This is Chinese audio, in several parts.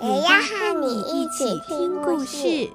也要和你一起听故事。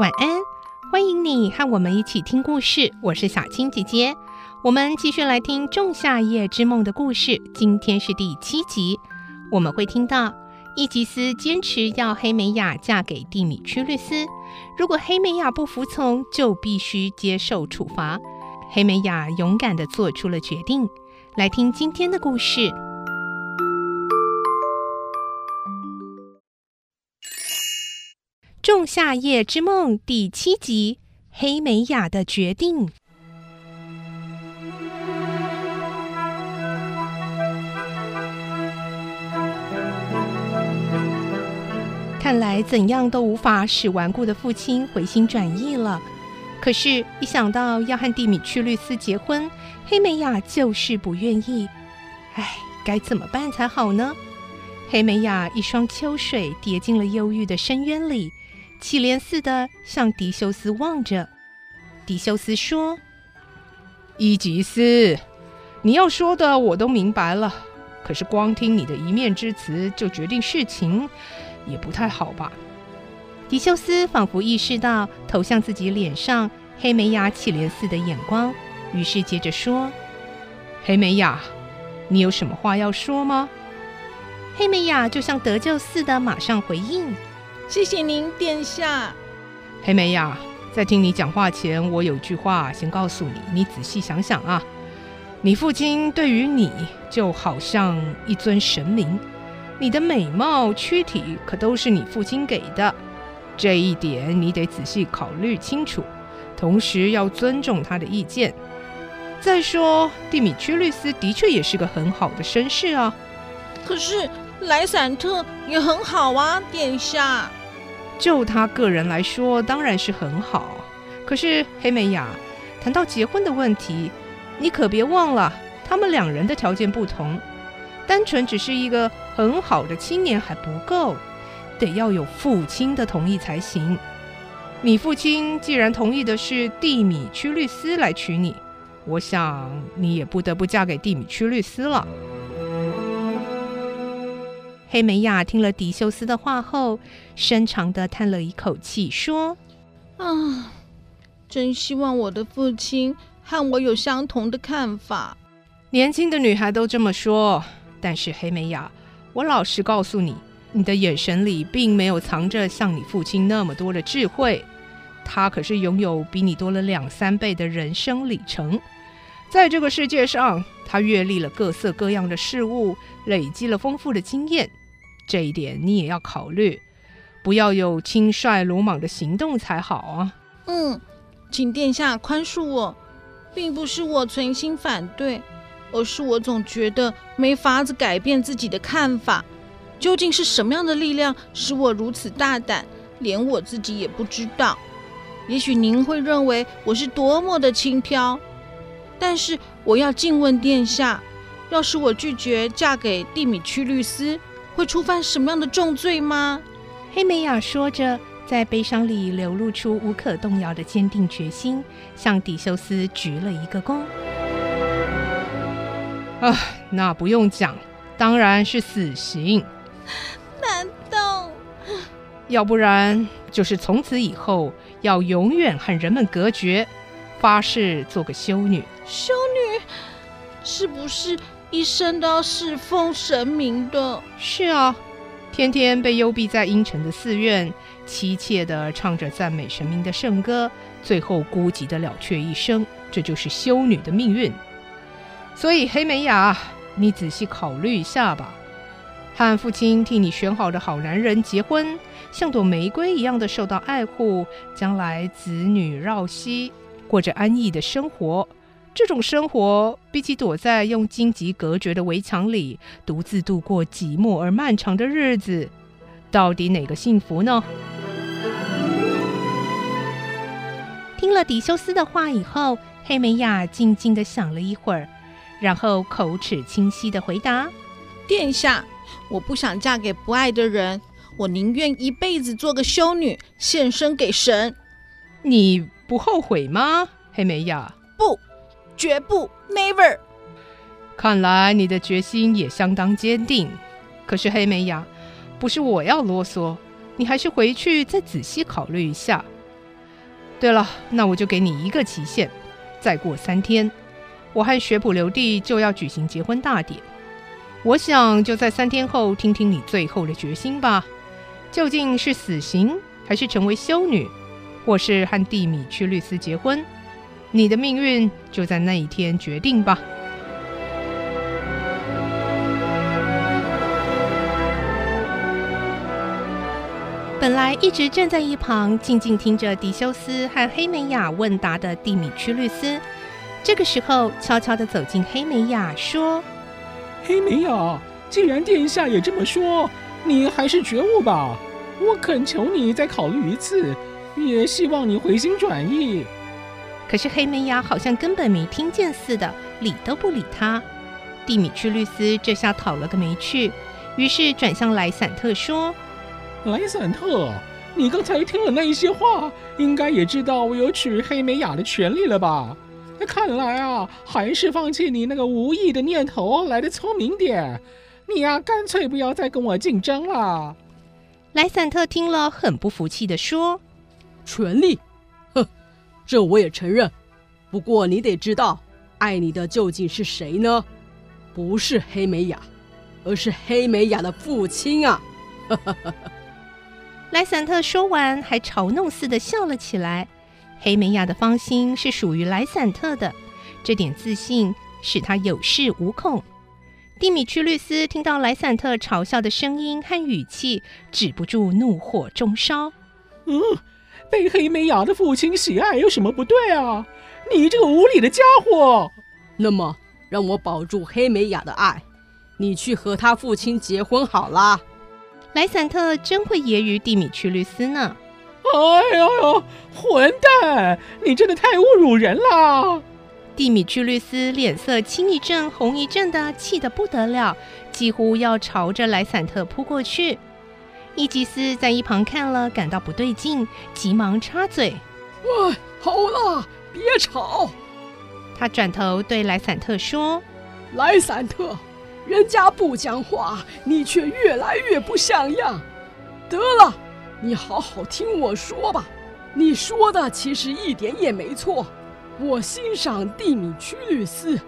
晚安，欢迎你和我们一起听故事。我是小青姐姐，我们继续来听《仲夏夜之梦》的故事。今天是第七集，我们会听到伊吉斯坚持要黑美雅嫁给蒂米屈律斯，如果黑美雅不服从，就必须接受处罚。黑美雅勇敢的做出了决定。来听今天的故事。《仲夏夜之梦》第七集：黑美雅的决定。看来怎样都无法使顽固的父亲回心转意了。可是，一想到要和蒂米屈律斯结婚，黑美雅就是不愿意。唉，该怎么办才好呢？黑美雅一双秋水跌进了忧郁的深渊里。乞怜似的向狄修斯望着，狄修斯说：“伊吉斯，你要说的我都明白了，可是光听你的一面之词就决定事情，也不太好吧？”迪修斯仿佛意识到投向自己脸上黑梅雅乞怜似的眼光，于是接着说：“黑梅雅，你有什么话要说吗？”黑梅雅就像得救似的马上回应。谢谢您，殿下。黑梅雅，在听你讲话前，我有句话先告诉你，你仔细想想啊。你父亲对于你就好像一尊神明，你的美貌、躯体可都是你父亲给的，这一点你得仔细考虑清楚，同时要尊重他的意见。再说，蒂米屈律斯的确也是个很好的绅士啊。可是莱散特也很好啊，殿下。就他个人来说，当然是很好。可是黑美雅，谈到结婚的问题，你可别忘了，他们两人的条件不同。单纯只是一个很好的青年还不够，得要有父亲的同意才行。你父亲既然同意的是蒂米屈律斯来娶你，我想你也不得不嫁给蒂米屈律斯了。黑美亚听了狄修斯的话后，深长地叹了一口气，说：“啊，真希望我的父亲和我有相同的看法。年轻的女孩都这么说，但是黑美雅，我老实告诉你，你的眼神里并没有藏着像你父亲那么多的智慧。他可是拥有比你多了两三倍的人生里程，在这个世界上，他阅历了各色各样的事物，累积了丰富的经验。”这一点你也要考虑，不要有轻率鲁莽的行动才好啊。嗯，请殿下宽恕我，并不是我存心反对，而是我总觉得没法子改变自己的看法。究竟是什么样的力量使我如此大胆，连我自己也不知道。也许您会认为我是多么的轻佻，但是我要敬问殿下，要是我拒绝嫁给蒂米屈律斯，会触犯什么样的重罪吗？黑美雅说着，在悲伤里流露出无可动摇的坚定决心，向狄修斯鞠了一个躬。啊，那不用讲，当然是死刑。难道？要不然就是从此以后要永远和人们隔绝，发誓做个修女。修女，是不是？一生都要侍奉神明的。是啊，天天被幽闭在阴沉的寺院，凄切地唱着赞美神明的圣歌，最后孤寂地了却一生，这就是修女的命运。所以黑美雅，你仔细考虑一下吧。和父亲替你选好的好男人结婚，像朵玫瑰一样的受到爱护，将来子女绕膝，过着安逸的生活。这种生活比起躲在用荆棘隔绝的围墙里，独自度过寂寞而漫长的日子，到底哪个幸福呢？听了狄修斯的话以后，黑美雅静静地想了一会儿，然后口齿清晰的回答：“殿下，我不想嫁给不爱的人，我宁愿一辈子做个修女，献身给神。你不后悔吗，黑梅雅？不，绝不，never。看来你的决心也相当坚定。可是黑梅雅，不是我要啰嗦，你还是回去再仔细考虑一下。对了，那我就给你一个期限，再过三天，我和学普留弟就要举行结婚大典。我想就在三天后听听你最后的决心吧，究竟是死刑，还是成为修女，或是和蒂米屈律斯结婚？你的命运就在那一天决定吧。本来一直站在一旁静静听着迪修斯和黑美雅问答的蒂米屈律斯，这个时候悄悄的走进黑美雅，说：“黑美雅，既然殿下也这么说，你还是觉悟吧。我恳求你再考虑一次，也希望你回心转意。”可是黑美雅好像根本没听见似的，理都不理他。蒂米屈律斯这下讨了个没趣，于是转向莱散特说。莱散特，你刚才听了那一些话，应该也知道我有娶黑美雅的权利了吧？看来啊，还是放弃你那个无意的念头来的聪明点。你呀、啊，干脆不要再跟我竞争了。莱散特听了，很不服气的说：“权力？哼，这我也承认。不过你得知道，爱你的究竟是谁呢？不是黑美雅，而是黑美雅的父亲啊！”哈哈哈哈。莱散特说完，还嘲弄似的笑了起来。黑美雅的芳心是属于莱散特的，这点自信使他有恃无恐。蒂米屈律斯听到莱散特嘲笑的声音和语气，止不住怒火中烧。嗯，被黑美雅的父亲喜爱有什么不对啊？你这个无理的家伙！那么，让我保住黑美雅的爱，你去和他父亲结婚好了。莱散特真会揶揄蒂米屈律斯呢！哎呦呦，混蛋！你真的太侮辱人了！蒂米屈律斯脸色青一阵红一阵的，气得不得了，几乎要朝着莱散特扑过去。伊吉斯在一旁看了，感到不对劲，急忙插嘴：“喂，好了，别吵。”他转头对莱散特说：“莱散特。”人家不讲话，你却越来越不像样。得了，你好好听我说吧。你说的其实一点也没错。我欣赏蒂米屈律斯，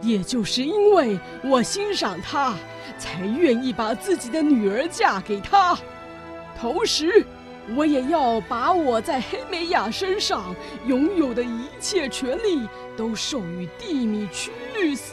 也就是因为我欣赏他，才愿意把自己的女儿嫁给他。同时，我也要把我在黑美雅身上拥有的一切权利都授予蒂米屈律斯。